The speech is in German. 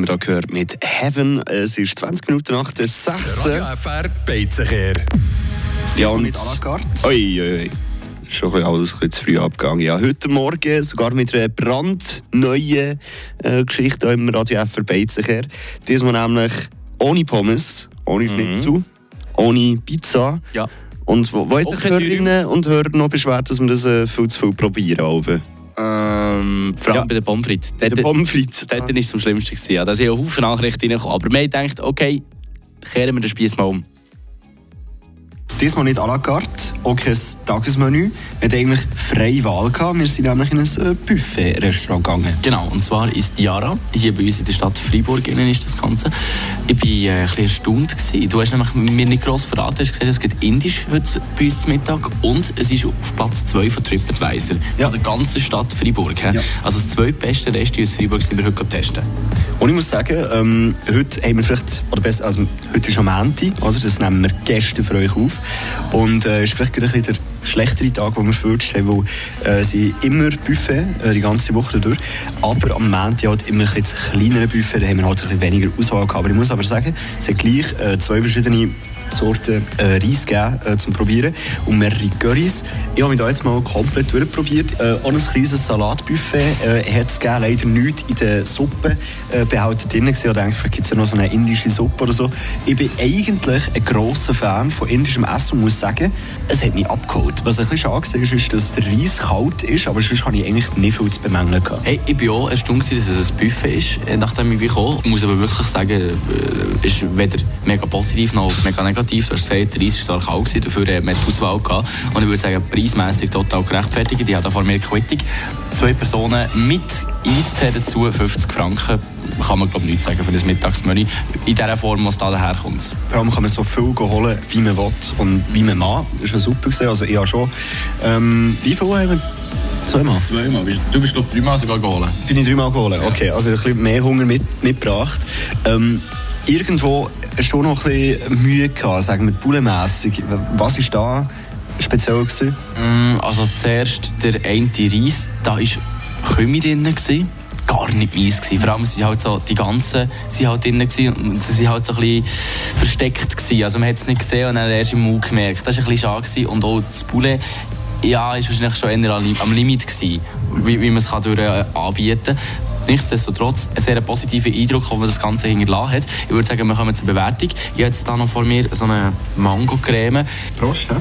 haben wir da gehört mit Heaven. Es ist 20 Minuten nach der 6. Radio FR Beizenkehr. Ja, und mit à la carte. Ui, ui, ui. Schon ein alles ein zu früh abgegangen. Ja, heute Morgen sogar mit einer brandneuen äh, Geschichte im Radio FR Beizenkehr. Diesmal nämlich ohne Pommes, ohne Schnitzel, ohne Pizza. Ja. Und wo, wo ist kein Hörerinnen und Hörer noch beschwert, dass wir das äh, viel zu viel probieren? Oben? Ähm, vor allem Ja. bei den Pommes frites. Der Dort, Pommes frites. dort war es am schlimmsten. Gewesen. Ja, da sind ja Haufen Nachrichten reingekommen. Aber wir gedacht, okay, kehren wir den Spieß mal um. Diesmal nicht à la carte, auch kein Tagesmenü. Wir hatten eigentlich freie Wahl. Gehabt. Wir sind nämlich in ein äh, Buffet-Restaurant gegangen. Genau, und zwar ist Diara, hier bei uns in der Stadt Freiburg ist das Ganze. Ich war äh, ein bisschen erstaunt. Gewesen. Du hast nämlich mir nicht gross verraten, du hast gesagt, es gibt Indisch heute bei uns zum Mittag und es ist auf Platz 2 von TripAdvisor, Ja. von der ganzen Stadt Freiburg. Ja. Also das zweitbeste Restaurant aus Freiburg sind wir heute testen. Und ich muss sagen, ähm, heute haben wir vielleicht, oder besser, also heute ist am Ende, also das nehmen wir gestern für euch auf. Und äh, ist vielleicht gerade ein bisschen der schlechtere Tag, den wir verwünscht haben, weil äh, sie immer Buffet, äh, die ganze Woche durch. Aber am Montag halt immer ein kleinere Buffet, da haben wir halt ein bisschen weniger Auswahl gehabt. Aber ich muss aber sagen, es hat gleich äh, zwei verschiedene Sorten äh, Reis gegeben äh, zum Probieren und mehrere Currys. Ich habe mich da jetzt mal komplett durchprobiert. Äh, auch ein kleines Salatbuffet äh, hat es gegeben, leider nichts in der Suppe äh, behalten drin. Ich dachte, vielleicht gibt es ja noch so eine indische Suppe oder so. Ich bin eigentlich ein grosser Fan von indischem Essen und muss sagen, es hat mich abgeholt. Was ein bisschen schade war, ist, dass der Reis kalt ist, aber sonst habe ich eigentlich nicht viel zu bemängeln gehabt. Hey, ich war auch erstaunt, dass es ein Buffet ist, äh, nachdem ich gekommen bin. Ich muss aber wirklich sagen, äh, ist weder mega positiv noch mega negativ. Du hast gesagt, der Reis war zwar kalt, gewesen, dafür hat man die Auswahl gehabt. Und ich würde sagen, preismässig total gerechtfertigt. Ich habe vor mir Quittung. Zwei Personen mit Eistee dazu, 50 Franken. Kann man, glaube ich, nichts sagen für das Mittagsmenü. In der Form, was da daherkommt. Vor allem kann man so viel holen, wie man will und wie man mag. Das war super. Also ich habe schon... Ähm, wie viel haben wir? Zweimal? Zweimal. Du bist, glaube ich, dreimal sogar geholt. Bin ich dreimal geholt? Okay, also ein bisschen mehr Hunger mit, mitgebracht. Ähm, irgendwo hast du noch ein bisschen Mühe gehabt, sagen wir, bullenmässig. Was war da speziell? Gewesen? Mm, Also zuerst der eine Reis, da war Kümmel drin. Gar nicht meins gewesen. Vor allem sind halt so, die ganzen sind halt drin gewesen und sie halt so ein bisschen versteckt gewesen. Also man hat es nicht gesehen und dann erst im Mund gemerkt. Das war ein bisschen schade und auch das Poulet, ja, ist wahrscheinlich schon eher am Lim- am Limit gewesen, wie, wie man es durch, äh, anbieten kann. Nichtsdestotrotz ein sehr positiver Eindruck, den das Ganze hinterlassen hat. Ich würde sagen, wir kommen zur Bewertung. Ich habe jetzt hier noch vor mir so eine Mango-Creme. Prost, ja?